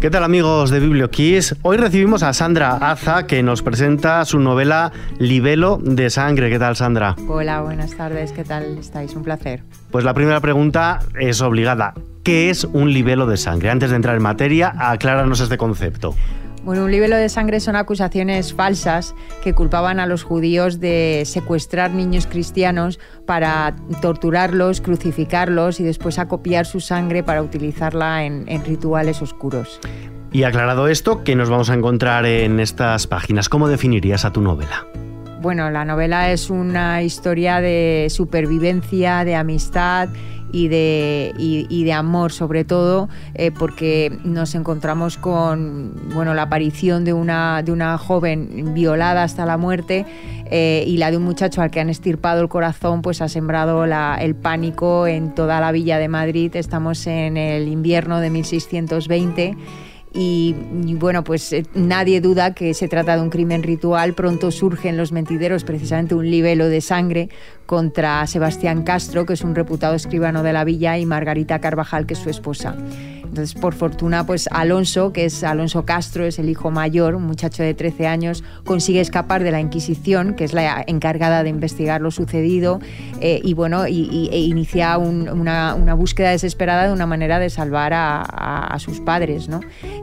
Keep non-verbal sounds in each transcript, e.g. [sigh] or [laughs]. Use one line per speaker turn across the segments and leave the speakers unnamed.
¿Qué tal amigos de BiblioKiss? Hoy recibimos a Sandra Aza que nos presenta su novela Libelo de Sangre. ¿Qué tal Sandra?
Hola, buenas tardes. ¿Qué tal estáis? Un placer.
Pues la primera pregunta es obligada. ¿Qué es un libelo de sangre? Antes de entrar en materia, acláranos este concepto.
Bueno, un libelo de sangre son acusaciones falsas que culpaban a los judíos de secuestrar niños cristianos para torturarlos, crucificarlos y después acopiar su sangre para utilizarla en, rituales oscuros.
Y aclarado esto, ¿qué nos vamos a encontrar en estas páginas? ¿Cómo definirías a tu novela?
Bueno, la novela es una historia de supervivencia, de amistad y de, y, de amor sobre todo eh, porque nos encontramos con bueno, la aparición de una, de una joven violada hasta la muerte eh, y la de un muchacho al que han estirpado el corazón pues ha sembrado el pánico en toda la villa de Madrid. Estamos en el invierno de 1620 y, bueno, pues eh, nadie duda que se trata de un crimen ritual. Pronto surge en los mentideros precisamente un libelo de sangre contra Sebastián Castro, que es un reputado escribano de la villa, y Margarita Carvajal, que es su esposa. Entonces, por fortuna, pues Alonso, que es Alonso Castro, es el hijo mayor, un muchacho de 13 años, consigue escapar de la Inquisición, que es la encargada de investigar lo sucedido, eh, y bueno, y, e inicia una, búsqueda desesperada de una manera de salvar a, sus padres, ¿no?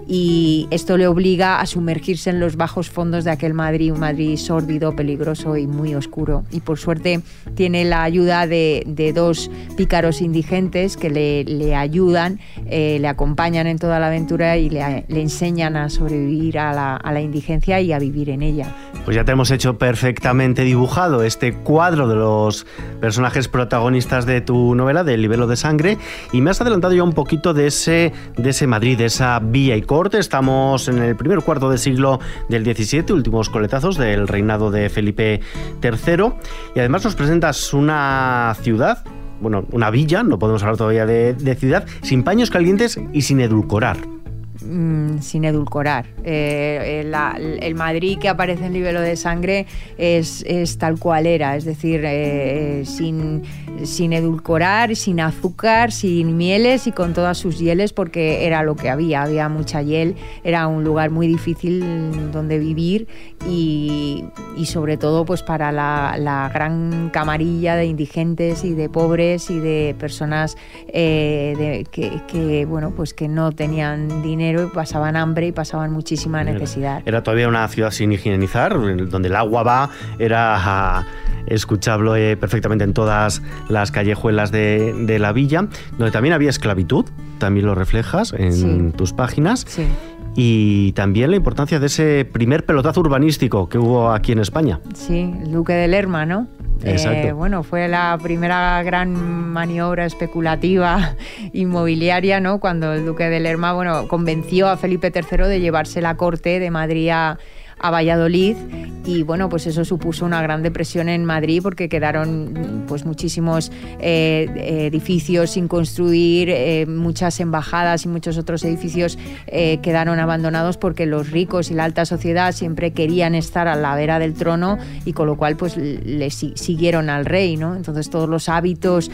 Y esto le obliga a sumergirse en los bajos fondos de aquel Madrid, un Madrid sórdido, peligroso y muy oscuro. Y por suerte tiene la ayuda de, dos pícaros indigentes que le, ayudan, eh, le acompañan en toda la aventura y le, enseñan a sobrevivir a la, indigencia y a vivir en ella.
Pues ya te hemos hecho perfectamente dibujado este cuadro de los personajes protagonistas de tu novela, del Libelo de Sangre, y me has adelantado ya un poquito de ese, de ese Madrid, de esa villa y corte. Estamos en el primer cuarto de siglo del XVII, últimos coletazos del reinado de Felipe III, y además nos presentas una ciudad bueno, una villa, no podemos hablar todavía de, ciudad, sin paños calientes y sin edulcorar.
Mm, sin edulcorar. Eh, el Madrid que aparece en Libelo de Sangre es, tal cual era, es decir, eh, sin, sin edulcorar, sin azúcar, sin mieles y con todas sus hieles, porque era lo que había, había mucha hiel, era un lugar muy difícil donde vivir y, sobre todo pues para la, gran camarilla de indigentes y de pobres y de personas eh, que, bueno, pues que no tenían dinero y pasaban hambre y pasaban muchísima necesidad.
Era, todavía una ciudad sin higienizar, donde el agua va, era ah, escuchable perfectamente en todas las callejuelas de, la villa, donde también había esclavitud, también lo reflejas en tus páginas. y también la importancia de ese primer pelotazo urbanístico que hubo aquí en España.
Sí, el Duque de Lerma, ¿no? Eh, bueno, fue la primera gran maniobra especulativa [laughs] inmobiliaria, ¿no? Cuando el duque de Lerma, bueno, convenció a Felipe III de llevarse la corte de Madrid a, a Valladolid y bueno, pues eso supuso una gran depresión en Madrid porque quedaron pues muchísimos eh, edificios sin construir, eh, muchas embajadas y muchos otros edificios eh, quedaron abandonados porque los ricos y la alta sociedad siempre querían estar a la vera del trono y con lo cual pues le siguieron al rey, ¿no? Entonces todos los hábitos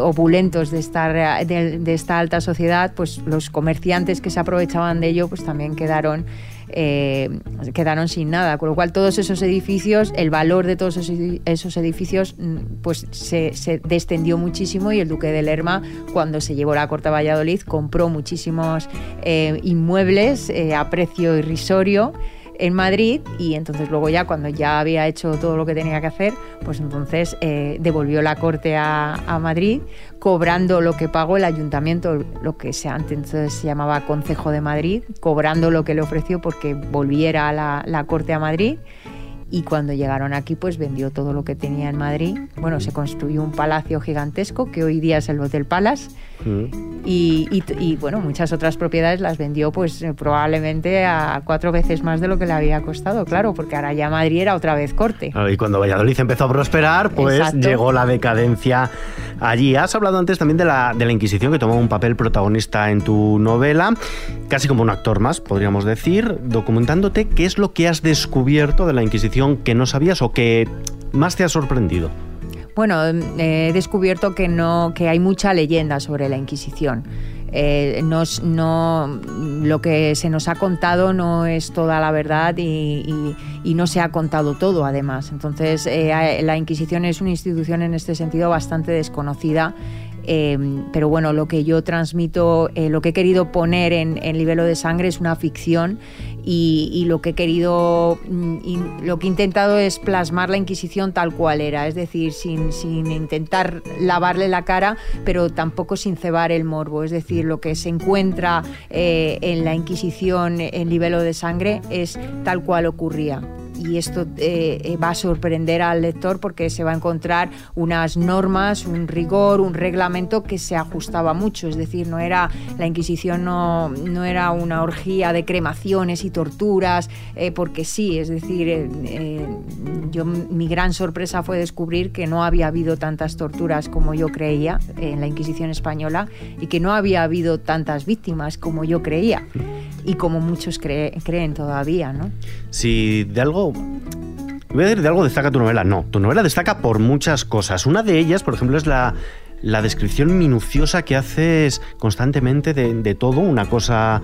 opulentos de, estar, de esta alta sociedad, pues los comerciantes que se aprovechaban de ello pues también quedaron eh, quedaron sin nada. Con lo cual todos esos edificios, el valor de todos esos edificios mm, pues se, descendió muchísimo y el duque de Lerma cuando se llevó la corte a Valladolid compró muchísimos eh, inmuebles eh, a precio irrisorio en Madrid y entonces luego ya cuando ya había hecho todo lo que tenía que hacer, pues entonces eh, devolvió la corte a, Madrid cobrando lo que pagó el ayuntamiento, lo que se, antes se llamaba Consejo de Madrid, cobrando lo que le ofreció porque volviera a la corte a Madrid y cuando llegaron aquí pues vendió todo lo que tenía en Madrid. Bueno, se construyó un palacio gigantesco que hoy día es el Hotel Palace mm. y, bueno, muchas otras propiedades las vendió pues eh, probablemente a cuatro veces más de lo que le había costado, claro, porque ahora ya Madrid era otra vez corte.
Y cuando Valladolid empezó a prosperar pues llegó la decadencia allí. Has hablado antes también de la, de la Inquisición que tomó un papel protagonista en tu novela, casi como un actor más, podríamos decir, documentándote qué es lo que has descubierto de la Inquisición que no sabías o que más te ha sorprendido?
Bueno, he descubierto que no, que hay mucha leyenda sobre la Inquisición. Eh, no, lo que se nos ha contado no es toda la verdad y, no se ha contado todo además. Entonces eh, la Inquisición es una institución en este sentido bastante desconocida Em, pero bueno, lo que yo transmito, eh, lo que he querido poner en, en Libelo de Sangre es una ficción y, lo que he querido, mm, lo que he intentado es plasmar la Inquisición tal cual era, es decir, sin, sin intentar lavarle la cara, pero tampoco sin cebar el morbo, es decir, lo que se encuentra eh, en la Inquisición en Libelo de Sangre es tal cual ocurría y esto eh, eh, va a sorprender al lector porque se va a encontrar unas normas, un rigor, un reglamento que se ajustaba mucho, es decir, no era la Inquisición no, no era una orgía de cremaciones y torturas eh, porque sí, es decir, yo mi gran sorpresa fue descubrir que no había habido tantas torturas como yo creía en la Inquisición española y que no había habido tantas víctimas como yo creía y como muchos creen todavía, ¿no?
Si de algo Voy a decir de algo destaca tu novela. No, tu novela destaca por muchas cosas. Una de ellas, por ejemplo, es la, descripción minuciosa que haces constantemente de, todo, una cosa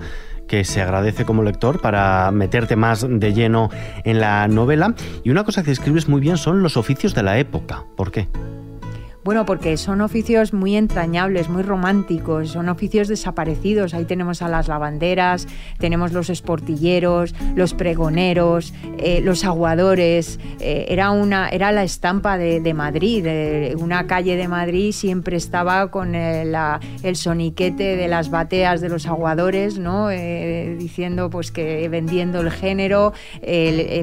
que se agradece como lector para meterte más de lleno en la novela. Y una cosa que describes muy bien son los oficios de la época. ¿Por qué?
Bueno, porque son oficios muy entrañables, muy románticos, son oficios desaparecidos. Ahí tenemos a las lavanderas, tenemos los esportilleros, los pregoneros, eh, los aguadores. Eh, era, una, era la estampa de, Madrid. una calle de Madrid siempre estaba con el, el, soniquete de las bateas de los aguadores, ¿no? Eh, diciendo pues que vendiendo el género.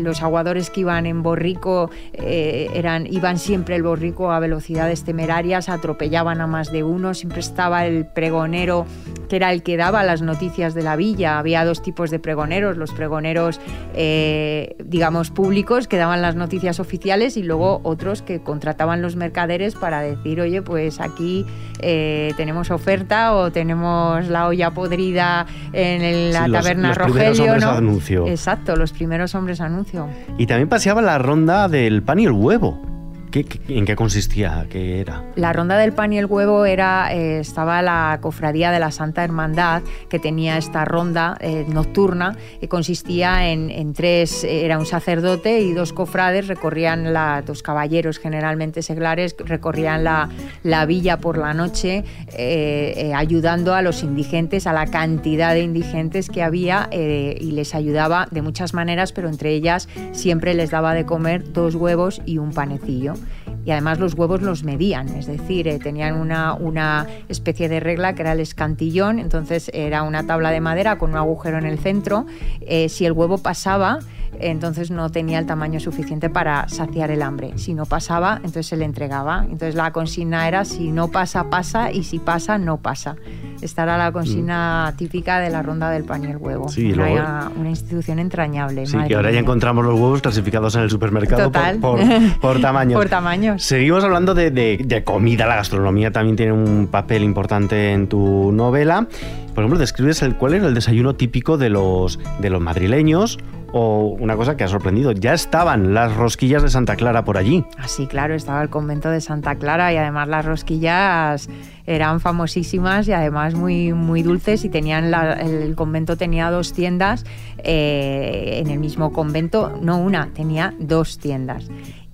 los aguadores que iban en borrico eran, iban siempre el borrico a velocidades temerarias, atropellaban a más de uno, siempre estaba el pregonero que era el que daba las noticias de la villa. Había dos tipos de pregoneros, los pregoneros, eh, digamos, públicos que daban las noticias oficiales y luego otros que contrataban los mercaderes para decir, oye, pues aquí eh, tenemos oferta o tenemos la olla podrida en la taberna Rogelio.
anuncio.
Exacto, los primeros hombres anuncio.
Y también paseaba la ronda del pan y el huevo en qué consistía? ¿Qué era?
La ronda del pan y el huevo era, eh, estaba la cofradía de la Santa Hermandad que tenía esta ronda eh, nocturna que consistía en, tres, era un sacerdote y dos cofrades, recorrían la, dos caballeros generalmente seglares, recorrían la, la villa por la noche eh, ayudando a los indigentes, a la cantidad de indigentes que había y les ayudaba de muchas maneras, pero entre ellas siempre les daba de comer dos huevos y un panecillo y además los huevos los medían, es decir, eh, tenían una, una, especie de regla que era el escantillón, entonces era una tabla de madera con un agujero en el centro, eh, si el huevo pasaba, entonces no tenía el tamaño suficiente para saciar el hambre. Si no pasaba, entonces se le entregaba. Entonces la consigna era si no pasa, pasa y si pasa, no pasa. Esta era la consigna mm. típica de la ronda del pan y el huevo. Sí, una, una, institución entrañable.
Sí, que ahora ya encontramos los huevos clasificados en el supermercado Por, [laughs] por, tamaño.
por tamaños.
Seguimos hablando de, de comida. La gastronomía también tiene un papel importante en tu novela. Por ejemplo, describes el, cuál era el desayuno típico de los, de los madrileños o una cosa que ha sorprendido, ya estaban las rosquillas de Santa Clara por allí.
Ah, sí, claro, estaba el convento de Santa Clara y además las rosquillas eran famosísimas y además muy, muy dulces y tenían el convento tenía dos tiendas eh, en el mismo convento, no una, tenía dos tiendas.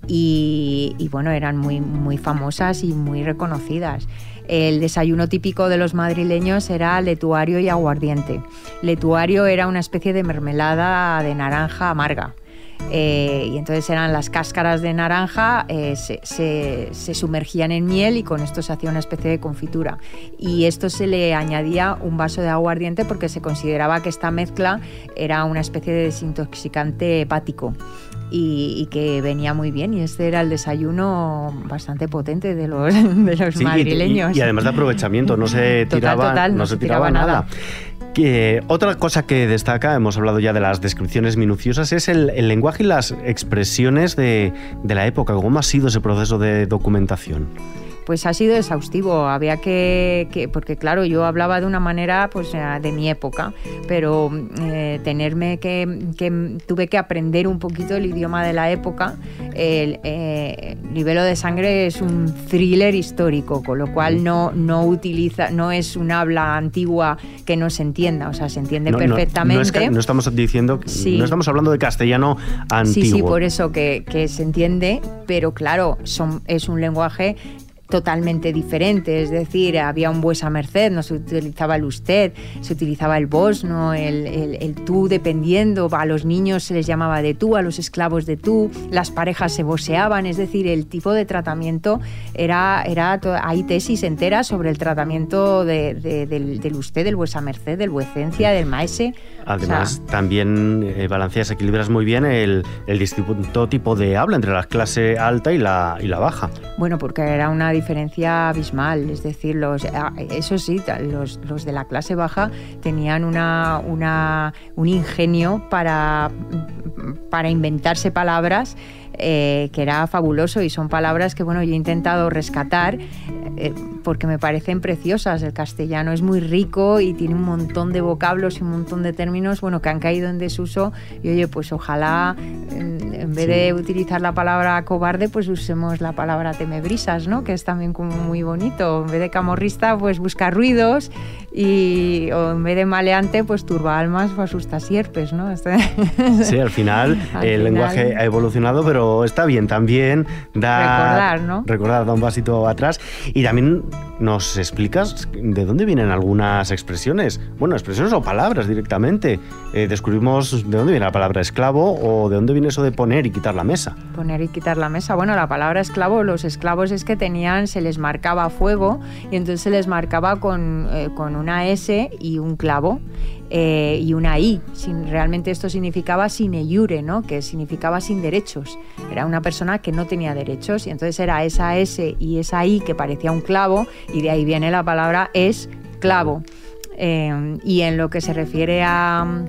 Y, y bueno, eran muy, muy famosas y muy reconocidas. El desayuno típico de los madrileños era letuario y aguardiente. Letuario era una especie de mermelada de naranja amarga. Eh, y entonces eran las cáscaras de naranja, eh, se, sumergían en miel y con esto se hacía una especie de confitura. Y esto se le añadía un vaso de aguardiente porque se consideraba que esta mezcla era una especie de desintoxicante hepático y, que venía muy bien. Y este era el desayuno bastante potente de los, [laughs] de los madrileños.
Y, además de aprovechamiento, no se tiraba, no, se, tiraba, nada. otra cosa que destaca, hemos hablado ya de las descripciones minuciosas, es el, lenguaje y las expresiones de, de, la época. ¿Cómo ha sido ese proceso de documentación?
Pues ha sido exhaustivo. Había que, porque claro, yo hablaba de una manera pues de mi época, pero eh, tenerme que, que, tuve que aprender un poquito el idioma de la época. El eh, Libelo de Sangre es un thriller histórico, con lo cual no, no utiliza, no es un habla antigua que no se entienda, o sea, se entiende perfectamente.
No, estamos diciendo, no estamos hablando de castellano antiguo.
Sí, sí, por eso que, que se entiende, pero claro, son, es un lenguaje totalmente diferente, es decir, había un vuesa merced, no se utilizaba el usted, se utilizaba el vos, ¿no? el, el, tú dependiendo, a los niños se les llamaba de tú, a los esclavos de tú, las parejas se voseaban, es decir, el tipo de tratamiento era, era hay tesis enteras sobre el tratamiento de, del, usted, del vuesa merced, del vuecencia, del maese.
Además, también eh, balanceas, equilibras muy bien el, el distinto tipo de habla entre la clase alta y la, y la baja.
Bueno, porque era una diferencia abismal. Es decir, los, ah, eso sí, los, los de la clase baja tenían una, una, un ingenio para, para inventarse palabras eh, que era fabuloso y son palabras que bueno yo he intentado rescatar eh, porque me parecen preciosas. El castellano es muy rico y tiene un montón de vocablos y un montón de términos bueno que han caído en desuso y oye pues ojalá en, vez de utilizar la palabra cobarde pues usemos la palabra temebrisas, ¿no? Que es también como muy bonito. En vez de camorrista pues buscar ruidos y o en vez de maleante pues turba almas o asusta sierpes, ¿no? [laughs]
Sí, al final el lenguaje ha evolucionado pero está bien también
recordar, ¿no?
Recordar, da un vasito atrás. Y también nos explicas de dónde vienen algunas expresiones. Bueno, expresiones o palabras directamente. Eh, descubrimos de dónde viene la palabra esclavo o de dónde viene eso de poner y quitar la mesa.
Poner y quitar la mesa. Bueno, la palabra esclavo, los esclavos es que tenían, se les marcaba fuego y entonces se les marcaba con, eh, con una S y un clavo. Eh, y una I. Sin, realmente esto significaba sine iure, ¿no? que significaba sin derechos. Era una persona que no tenía derechos y entonces era esa S y esa I que parecía un clavo y de ahí viene la palabra esclavo. Eh, y en lo que se refiere a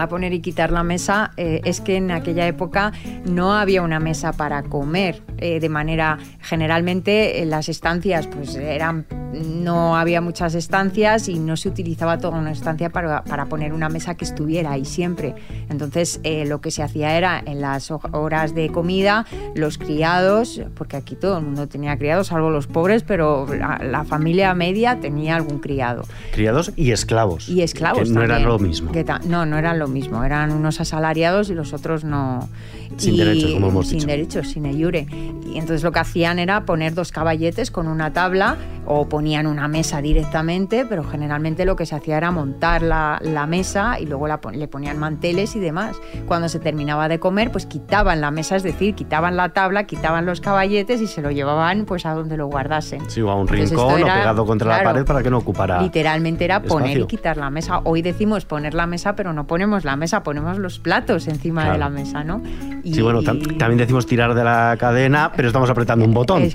a poner y quitar la mesa eh, es que en aquella época no había una mesa para comer de manera generalmente las estancias pues eran no había muchas estancias y no se utilizaba toda una estancia para, poner una mesa que estuviera ahí siempre. Entonces eh, lo que se hacía era en las horas de comida, los criados, porque aquí todo el mundo tenía criados, salvo los pobres, pero la, familia media tenía algún criado.
Criados y esclavos.
Y esclavos.
Que no eran lo mismo.
no, no eran lo mismo. Eran unos asalariados y los otros no.
Sin derechos, como hemos
dicho. Sin derechos, sin eyure. Y entonces lo que hacían era poner dos caballetes con una tabla o ponían una mesa directamente, pero generalmente lo que se hacía era montar la, mesa y luego le ponían manteles y demás. Cuando se terminaba de comer, pues quitaban la mesa, es decir, quitaban la tabla, quitaban los caballetes y se lo llevaban pues a donde lo guardasen.
Sí, o a un rincón o pegado contra la pared para que no ocupara.
Literalmente era poner y quitar la mesa. Hoy decimos poner la mesa, pero no ponemos la mesa, ponemos los platos encima de la mesa, ¿no?
sí, bueno, también decimos tirar de la cadena, pero estamos apretando un botón. Eh,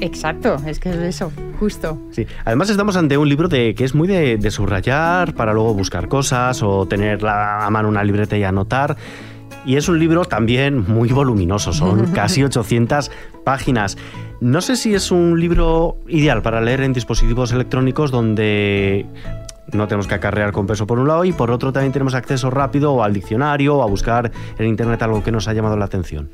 exacto, es que es eso, justo.
Sí, además estamos ante un libro de, que es muy de, subrayar para luego buscar cosas o tener a mano una libreta y anotar. Y es un libro también muy voluminoso, son [laughs] casi 800 páginas. No sé si es un libro ideal para leer en dispositivos electrónicos donde no tenemos que acarrear con peso por un lado y por otro también tenemos acceso rápido al diccionario o a buscar en internet algo que nos ha llamado la atención.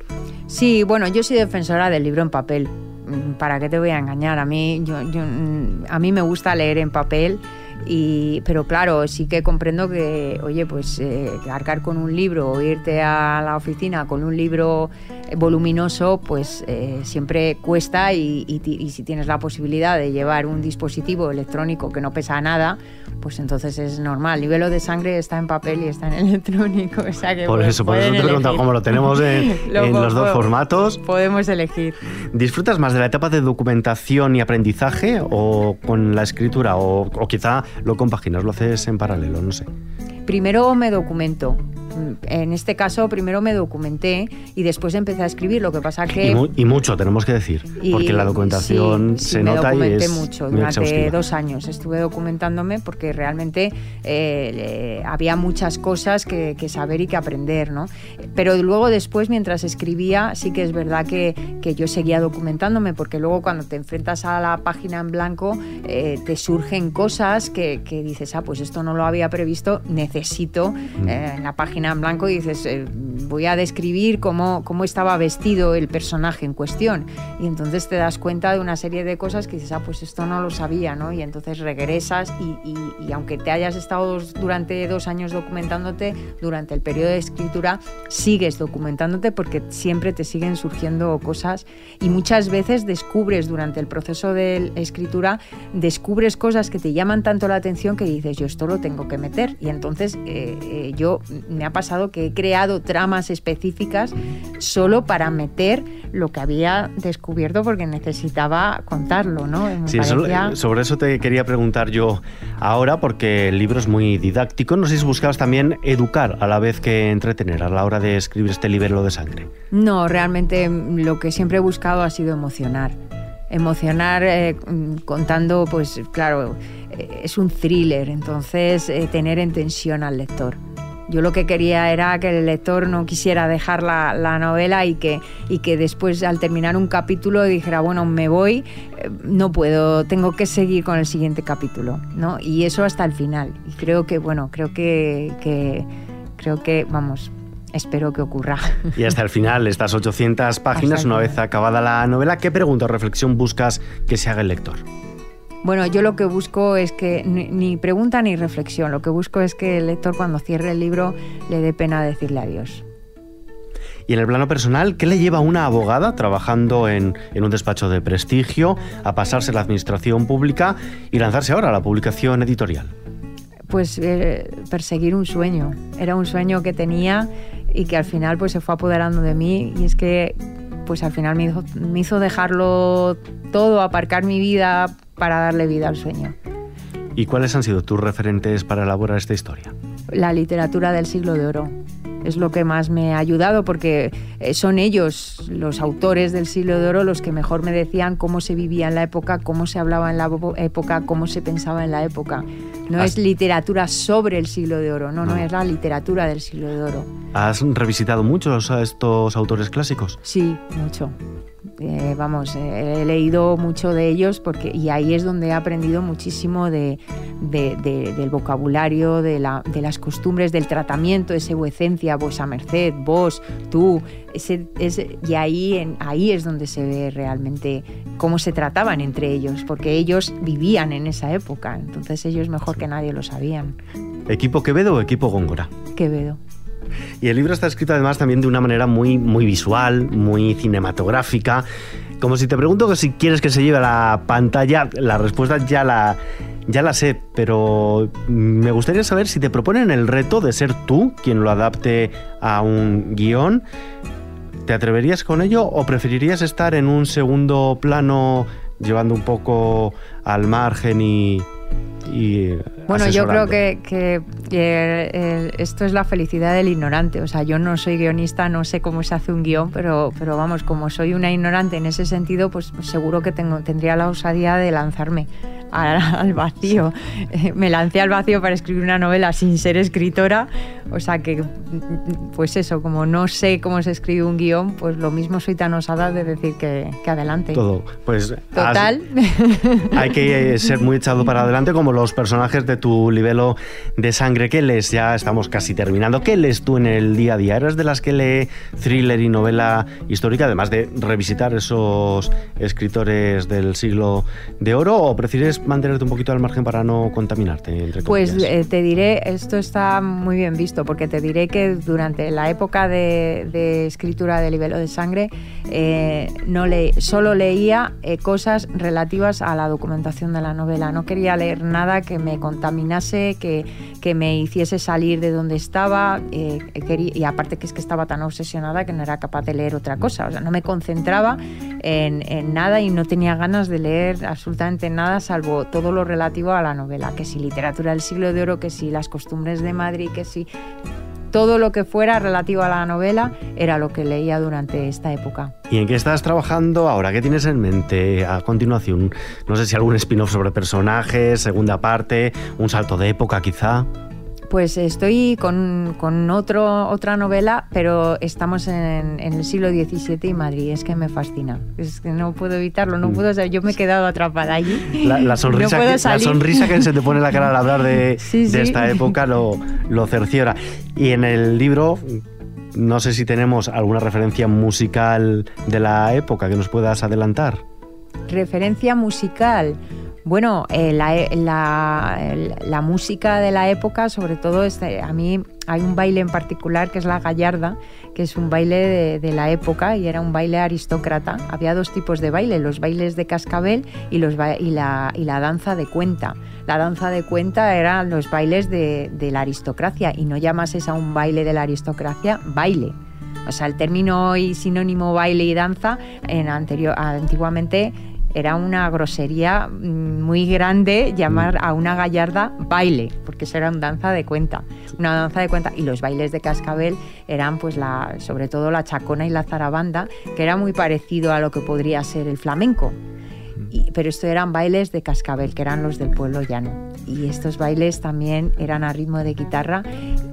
Sí, bueno, yo soy defensora del libro en papel. Mm, ¿Para qué te voy a engañar? A mí, yo, mm, a mí me gusta leer en papel. Y, pero claro, sí que comprendo que, oye, pues eh, cargar con un libro o irte a la oficina con un libro voluminoso, pues eh, siempre cuesta y, y, si tienes la posibilidad de llevar un dispositivo electrónico que no pesa nada, pues entonces es normal. El nivel de sangre está en papel y está en electrónico. O sea que
por eso, por eso te he preguntado cómo lo tenemos en, [laughs] los dos formatos.
Podemos elegir.
¿Disfrutas más de la etapa de documentación y aprendizaje o con la escritura? O, o quizá lo compaginas, lo haces en paralelo, no sé.
Primero me documento en este caso primero me documenté y después empecé a escribir. Lo que pasa que...
Y, mucho, tenemos que decir, porque la documentación se nota y es
mucho. Durante dos años estuve documentándome porque realmente eh, había muchas cosas que, saber y que aprender, ¿no? Pero luego después, mientras escribía, sí que es verdad que, que yo seguía documentándome porque luego cuando te enfrentas a la página en blanco eh, te surgen cosas que, que, dices, ah, pues esto no lo había previsto, necesito mm. eh, en la página en blanco y dices, eh, voy a describir cómo, cómo estaba vestido el personaje en cuestión. Y entonces te das cuenta de una serie de cosas que dices, ah, pues esto no lo sabía, ¿no? Y entonces regresas y, y, aunque te hayas estado durante dos años documentándote, durante el periodo de escritura sigues documentándote porque siempre te siguen surgiendo cosas y muchas veces descubres durante el proceso de escritura, descubres cosas que te llaman tanto la atención que dices, yo esto lo tengo que meter. Y entonces eh, eh, yo me ha pasado que he creado tramas específicas solo para meter lo que había descubierto porque necesitaba contarlo, ¿no?
Sí, eh, sobre eso te quería preguntar yo ahora porque el libro es muy didáctico. No sé si buscabas también educar a la vez que entretener a la hora de escribir este libro de sangre.
No, realmente lo que siempre he buscado ha sido emocionar emocionar eh, contando, pues claro, eh, es un thriller, entonces eh, tener en tensión al lector. Yo lo que quería era que el lector no quisiera dejar la, novela y que, y que después al terminar un capítulo dijera, bueno, me voy, no puedo, tengo que seguir con el siguiente capítulo, ¿no? Y eso hasta el final. Y creo que, bueno, creo que, que creo que, vamos, Espero que ocurra. [laughs]
Y hasta el final, estas 800 páginas, una vez acabada la novela, ¿qué pregunta o reflexión buscas que se haga el lector?
Bueno, yo lo que busco es que ni pregunta ni reflexión, lo que busco es que el lector cuando cierre el libro le dé pena decirle adiós.
Y en el plano personal, ¿qué le lleva a una abogada trabajando en, en, un despacho de prestigio a pasarse a la administración pública y lanzarse ahora a la publicación editorial?
Pues eh, perseguir un sueño. Era un sueño que tenía y que al final pues se fue apoderando de mí y es que pues al final me hizo, me hizo dejarlo todo, aparcar mi vida para darle vida al sueño.
¿Y cuáles han sido tus referentes para elaborar esta historia?
La literatura del siglo de oro. Es lo que más me ha ayudado porque eh, son ellos, los autores del siglo de oro, los que mejor me decían cómo se vivía en la época, cómo se hablaba en la época, cómo se pensaba en la época. No es literatura sobre el siglo de oro, no, no, es la literatura del siglo de oro.
¿Has revisitado muchos a estos autores clásicos?
Sí, mucho. Eh, vamos, eh, he leído mucho de ellos porque, y ahí es donde he aprendido muchísimo de, del vocabulario, de, la, de, las costumbres, del tratamiento, ese vuecencia, vuesa merced, vos, tú. Ese, y ahí, ahí es donde se ve realmente cómo se trataban entre ellos, porque ellos vivían en esa época, entonces ellos mejor que nadie lo sabían.
¿Equipo Quevedo o equipo Góngora?
Quevedo.
Y el libro está escrito además también de una manera muy, muy visual, muy cinematográfica. Como si te pregunto que si quieres que se lleve a la pantalla, la respuesta ya la, ya la sé, pero me gustaría saber si te proponen el reto de ser tú quien lo adapte a un guion. ¿Te atreverías con ello o preferirías estar en un segundo plano llevando un poco al margen y,
bueno, yo creo que, esto es la felicidad del ignorante. O sea, yo no soy guionista, no sé cómo se hace un guion, pero, pero vamos, como soy una ignorante en ese sentido, pues, pues seguro que tengo, tendría la osadía de lanzarme al, vacío. [laughs] Me lancé al vacío para escribir una novela sin ser escritora, o sea que, pues eso, como no sé cómo se escribe un guion, pues lo mismo soy tan osada de decir que, adelante.
Todo, pues...
Total.
hay que ser muy echado para adelante como los personajes de tu libelo de sangre. ¿Qué lees? Ya estamos casi terminando. ¿Qué lees tú en el día a día? ¿Eres de las que lee thriller y novela histórica, además de revisitar esos escritores del siglo de oro, o prefieres mantenerte un poquito al margen para no contaminarte? Entre
pues eh, te diré, esto está muy bien visto, porque te diré que durante la época de, escritura del libelo de sangre, eh, no le, solo leía eh, cosas relativas a la documentación de la novela. No quería leer nada que me contaminase, que, que me hiciese salir de donde estaba, y aparte que es que estaba tan obsesionada que no era capaz de leer otra cosa. O sea, no me concentraba en, en nada y no tenía ganas de leer absolutamente nada salvo todo lo relativo a la novela, que si literatura del siglo de oro, que si las costumbres de Madrid, que si todo lo que fuera relativo a la novela era lo que leía durante esta época.
¿Y en qué estás trabajando ahora? ¿Qué tienes en mente a continuación? No sé si algún spin-off sobre personajes, segunda parte, un salto de época quizá.
Pues estoy con, con otro, otra novela, pero estamos en, el siglo XVII y Madrid. Es que me fascina. Es que no puedo evitarlo, no mm. puedo. Yo me he quedado atrapada allí.
La, [laughs] sonrisa, que, la sonrisa que se te pone en la cara al hablar de, [laughs] de esta época lo, lo cerciora. Y en el libro no sé si tenemos alguna referencia musical de la época que nos puedas adelantar.
Referencia musical. Bueno, eh, la, música de la época, sobre todo, este, a mí hay un baile en particular que es la gallarda, que es un baile de, la época y era un baile aristócrata. Había dos tipos de baile, los bailes de cascabel y, los y, la, y la danza de cuenta. La danza de cuenta eran los bailes de, la aristocracia y no llamas a un baile de la aristocracia baile. O sea, el término y sinónimo baile y danza en anterior, antiguamente era una grosería mm, muy grande llamar a una gallarda baile, porque eso era una danza de cuenta, una danza de cuenta. Y los bailes de cascabel eran, pues, la, sobre todo la chacona y la zarabanda, que era muy parecido a lo que podría ser el flamenco. Pero esto eran bailes de cascabel, que eran los del pueblo llano. Y estos bailes también eran a ritmo de guitarra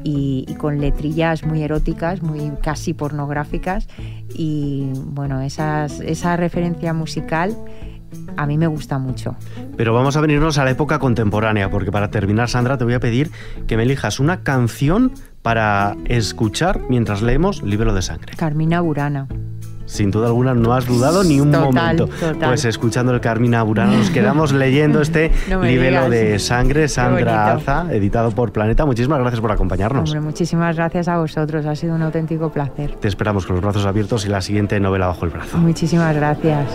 y, y con letrillas muy eróticas, muy casi pornográficas. Y bueno, esas, esa referencia musical a mí me gusta mucho.
Pero vamos a venirnos a la época contemporánea, porque para terminar, Sandra, te voy a pedir que me elijas una canción para escuchar mientras leemos Libro de Sangre.
Carmina Burana.
Sin duda alguna, no has dudado ni un momento. Pues escuchando el Carmina Burana, nos quedamos [laughs] leyendo este Libro de Sangre, Sandra Aza, editado por Planeta. Muchísimas gracias por acompañarnos.
muchísimas gracias a vosotros, ha sido un auténtico placer.
Te esperamos con los brazos abiertos y la siguiente novela bajo el brazo.
Muchísimas gracias.